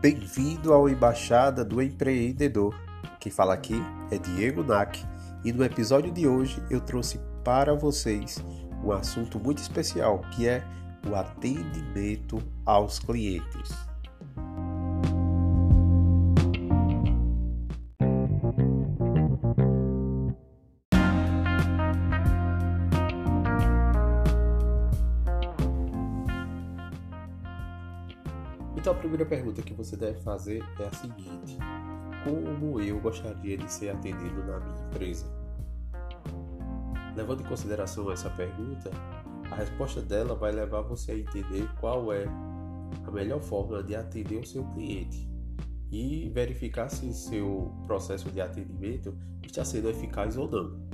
Bem-vindo ao Embaixada do Empreendedor. Quem fala aqui é Diego Nack e no episódio de hoje eu trouxe para vocês um assunto muito especial que é o atendimento aos clientes. Então a primeira pergunta que você deve fazer é a seguinte: Como eu gostaria de ser atendido na minha empresa? Levando em consideração essa pergunta, a resposta dela vai levar você a entender qual é a melhor forma de atender o seu cliente e verificar se seu processo de atendimento está sendo eficaz ou não.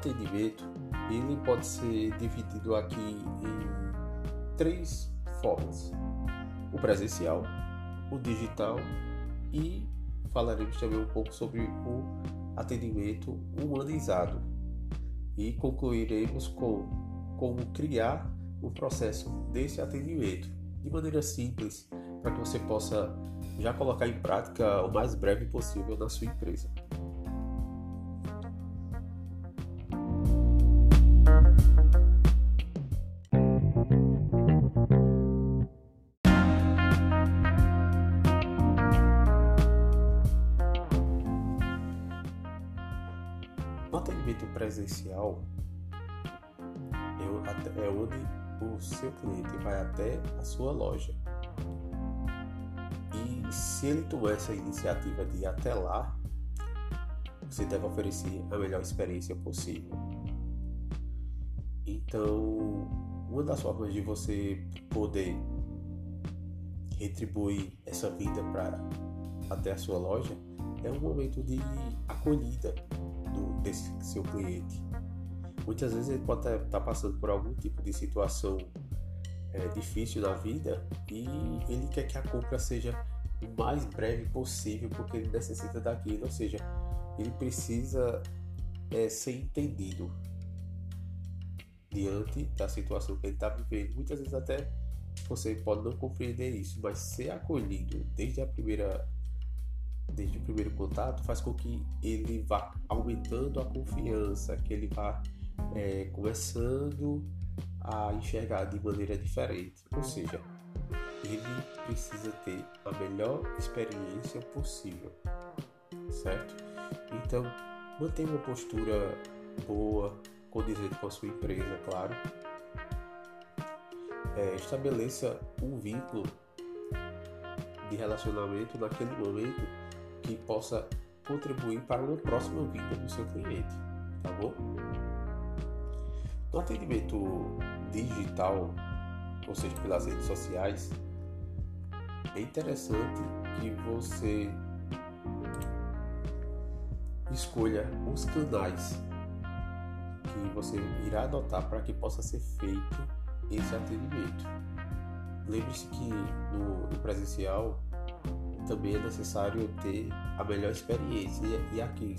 Atendimento, ele pode ser dividido aqui em três formas: o presencial, o digital e falaremos também um pouco sobre o atendimento humanizado. E concluiremos com como criar o processo desse atendimento de maneira simples para que você possa já colocar em prática o mais breve possível na sua empresa. Presencial é onde o seu cliente vai até a sua loja. E se ele tomar essa iniciativa de ir até lá, você deve oferecer a melhor experiência possível. Então, uma das formas de você poder retribuir essa vinda para até a sua loja é um momento de acolhida do, desse seu cliente. Muitas vezes ele pode estar tá passando por algum tipo de situação é, difícil na vida e ele quer que a compra seja o mais breve possível porque ele necessita daquilo, ou seja, ele precisa é, ser entendido diante da situação que ele está vivendo. Muitas vezes até você pode não compreender isso, mas ser acolhido desde a primeira desde o primeiro contato faz com que ele vá aumentando a confiança, que ele vá é, começando a enxergar de maneira diferente. Ou seja, ele precisa ter a melhor experiência possível, certo? Então, mantenha uma postura boa, condizente com a sua empresa, claro. É, estabeleça um vínculo de relacionamento naquele momento que possa contribuir para uma próxima vinda do seu cliente, tá bom? No atendimento digital, ou seja, pelas redes sociais, é interessante que você escolha os canais que você irá adotar para que possa ser feito esse atendimento. Lembre-se que no, no presencial também é necessário ter a melhor experiência e aqui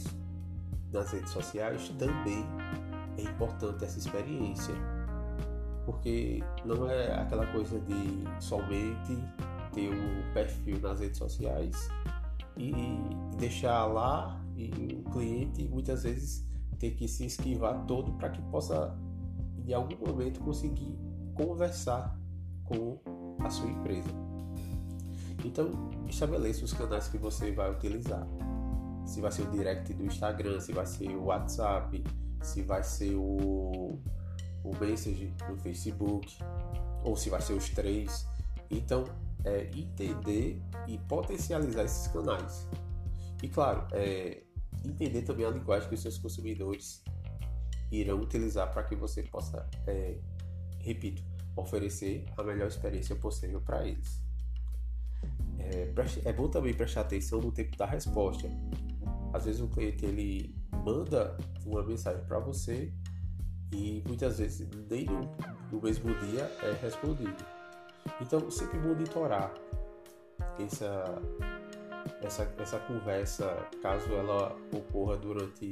nas redes sociais também é importante essa experiência porque não é aquela coisa de somente ter um perfil nas redes sociais e deixar lá e o cliente muitas vezes ter que se esquivar todo para que possa em algum momento conseguir conversar com a sua empresa. Então, estabeleça os canais que você vai utilizar. Se vai ser o direct do Instagram, se vai ser o WhatsApp, se vai ser o, o Message do Facebook, ou se vai ser os três. Então, é entender e potencializar esses canais. E claro, é, entender também a linguagem que os seus consumidores irão utilizar para que você possa, é, repito, oferecer a melhor experiência possível para eles. É, é bom também prestar atenção no tempo da resposta. Às vezes o cliente ele manda uma mensagem para você e muitas vezes nem no, no mesmo dia é respondido. Então, sempre monitorar essa, essa, essa conversa, caso ela ocorra durante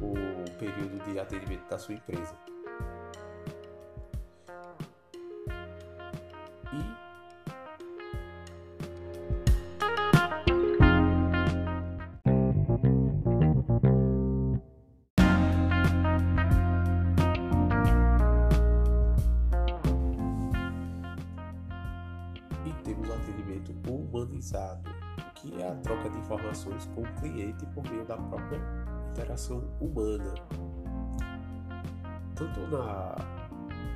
o período de atendimento da sua empresa. Humanizado, que é a troca de informações com o cliente por meio da própria interação humana. Tanto na,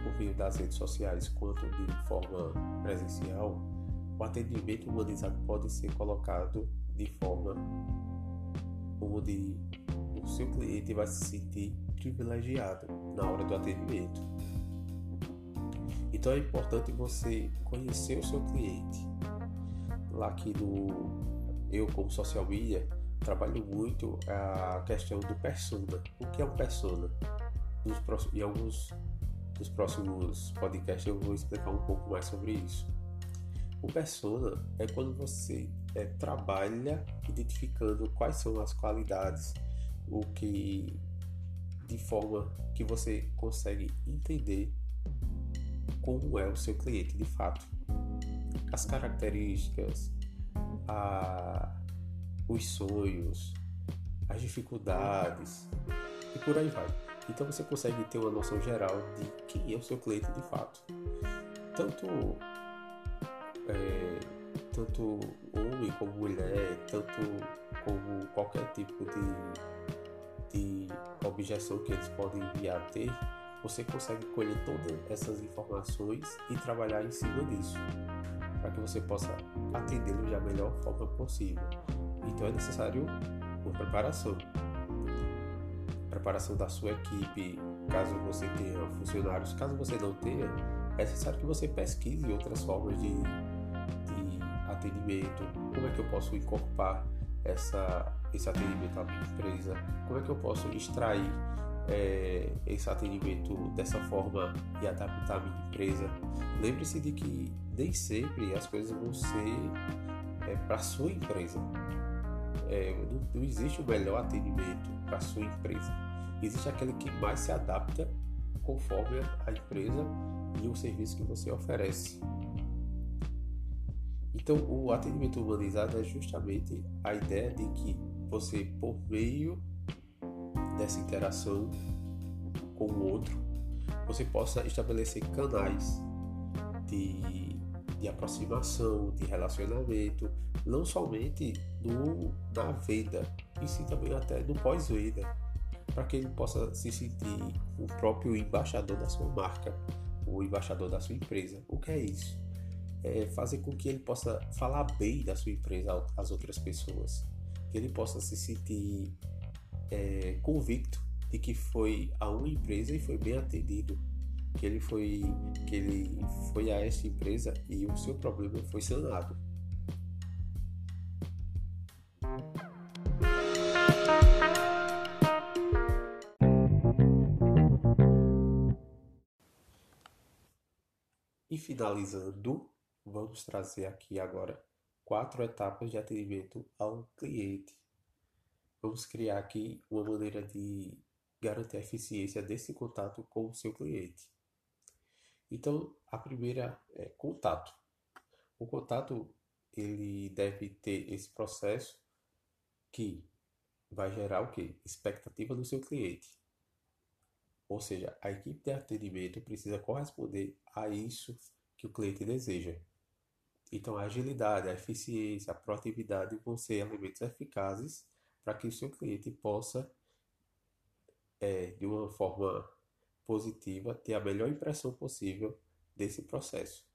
por meio das redes sociais quanto de forma presencial, o atendimento humanizado pode ser colocado de forma onde o seu cliente vai se sentir privilegiado na hora do atendimento. Então é importante você conhecer o seu cliente, lá aqui no eu como social media trabalho muito a questão do persona. O que é um persona? Nos próximos, em alguns dos próximos podcasts eu vou explicar um pouco mais sobre isso. O persona é quando você é, trabalha identificando quais são as qualidades, o que de forma que você consegue entender como é o seu cliente de fato as características, a, os sonhos, as dificuldades e por aí vai. Então você consegue ter uma noção geral de quem é o seu cliente de fato. Tanto, é, tanto homem como mulher, tanto como qualquer tipo de, de objeção que eles podem vir a ter, você consegue colher todas essas informações e trabalhar em cima disso para que você possa atendê-lo da melhor forma possível. Então é necessário uma preparação. Preparação da sua equipe, caso você tenha funcionários, caso você não tenha, é necessário que você pesquise outras formas de, de atendimento, como é que eu posso incorporar essa, esse atendimento à minha empresa, como é que eu posso extrair é, esse atendimento dessa forma e adaptar a minha empresa. Lembre-se de que nem sempre as coisas vão ser é, para sua empresa. É, não, não, existe o melhor atendimento para sua empresa. Existe aquele que mais se adapta conforme a empresa e o serviço que você oferece. Então, o atendimento humanizado é justamente a ideia de que você, por meio dessa interação com o outro, você possa estabelecer canais de, de aproximação, de relacionamento, não somente no, na venda, e sim também até no pós-venda, para que ele possa se sentir o próprio embaixador da sua marca, o embaixador da sua empresa. O que é isso? É fazer com que ele possa falar bem da sua empresa às outras pessoas, que ele possa se sentir é, convicto de que foi a uma empresa e foi bem atendido, que ele foi que ele foi a essa empresa e o seu problema foi sanado. E finalizando, vamos trazer aqui agora quatro etapas de atendimento ao cliente vamos criar aqui uma maneira de garantir a eficiência desse contato com o seu cliente. Então, a primeira é contato. O contato ele deve ter esse processo que vai gerar o que? Expectativa do seu cliente. Ou seja, a equipe de atendimento precisa corresponder a isso que o cliente deseja. Então, a agilidade, a eficiência, a proatividade vão ser elementos eficazes para que o seu cliente possa, é, de uma forma positiva, ter a melhor impressão possível desse processo.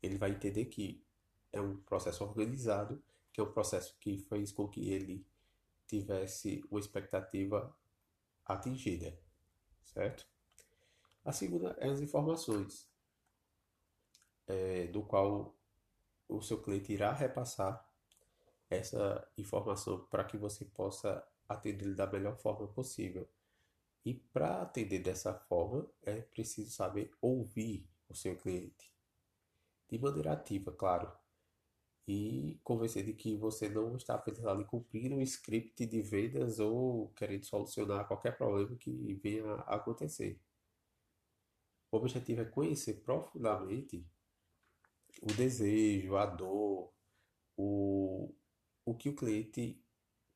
Ele vai entender que é um processo organizado, que é um processo que fez com que ele tivesse uma expectativa atingida, certo? A segunda é as informações, é, do qual o seu cliente irá repassar essa informação para que você possa atender da melhor forma possível. E para atender dessa forma, é preciso saber ouvir o seu cliente. De maneira ativa, claro. E convencer de que você não está apenas ali cumprindo um script de vendas ou querendo solucionar qualquer problema que venha a acontecer. O objetivo é conhecer profundamente o desejo, a dor, o, o que o cliente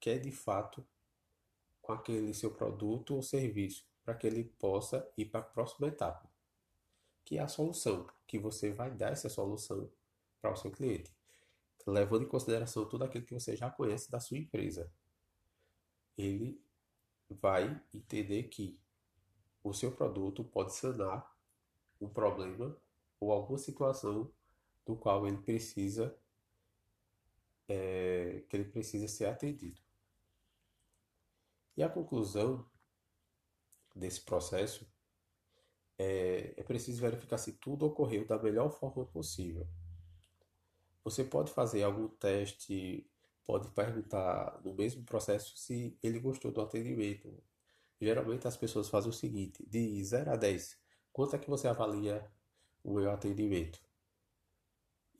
quer de fato com aquele seu produto ou serviço, para que ele possa ir para a próxima etapa, que é a solução, que você vai dar essa solução para o seu cliente, levando em consideração tudo aquilo que você já conhece da sua empresa. Ele vai entender que o seu produto pode sanar um problema ou alguma situação do qual ele precisa é, ele precisa ser atendido. E a conclusão desse processo é, é preciso verificar se tudo ocorreu da melhor forma possível. Você pode fazer algum teste, pode perguntar no mesmo processo se ele gostou do atendimento. Geralmente as pessoas fazem o seguinte: de 0 a 10, quanto é que você avalia o meu atendimento?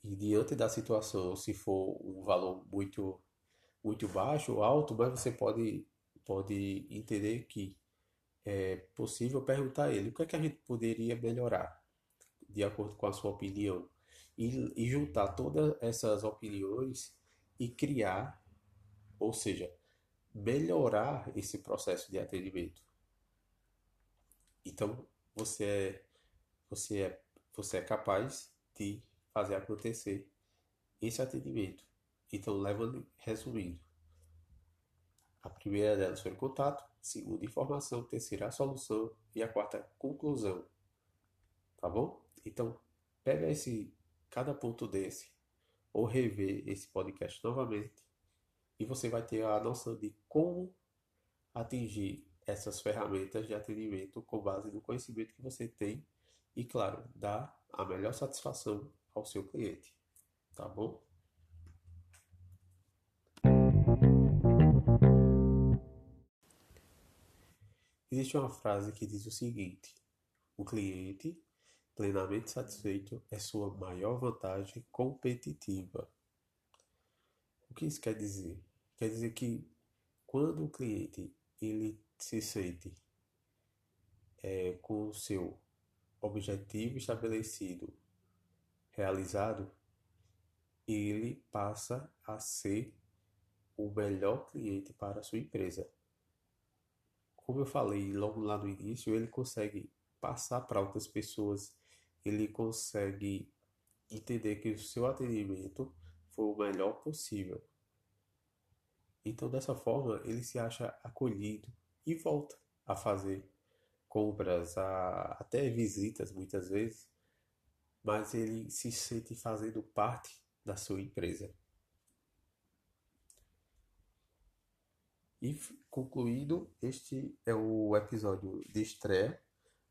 E diante da situação, se for um valor muito, muito baixo ou alto, mas você pode, pode entender que é possível perguntar a ele o que é que a gente poderia melhorar, de acordo com a sua opinião, e, e juntar todas essas opiniões e criar, ou seja, melhorar esse processo de atendimento. Então, você é, você é, você é capaz de fazer acontecer esse atendimento. Então, levando, resumindo, a primeira delas foi o contato, segunda informação, terceira a solução e a quarta conclusão. Tá bom? Então, pega esse cada ponto desse ou rever esse podcast novamente e você vai ter a noção de como atingir essas ferramentas de atendimento com base no conhecimento que você tem e, claro, dar a melhor satisfação ao seu cliente, tá bom? Existe uma frase que diz o seguinte: o cliente plenamente satisfeito é sua maior vantagem competitiva. O que isso quer dizer? Quer dizer que quando o cliente ele se sente é, com o seu objetivo estabelecido realizado, ele passa a ser o melhor cliente para a sua empresa. Como eu falei logo lá no início, ele consegue passar para outras pessoas, ele consegue entender que o seu atendimento foi o melhor possível. Então, dessa forma, ele se acha acolhido e volta a fazer compras, a, até visitas muitas vezes, mas ele se sente fazendo parte da sua empresa. E concluído, este é o episódio de estreia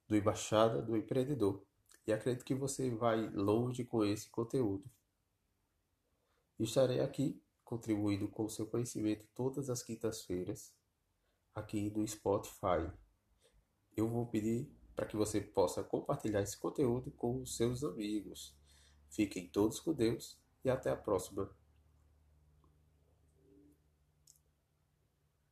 do Embaixada do Empreendedor. E acredito que você vai longe com esse conteúdo. Estarei aqui contribuindo com o seu conhecimento todas as quintas-feiras aqui no Spotify. Eu vou pedir para que você possa compartilhar esse conteúdo com os seus amigos. Fiquem todos com Deus e até a próxima.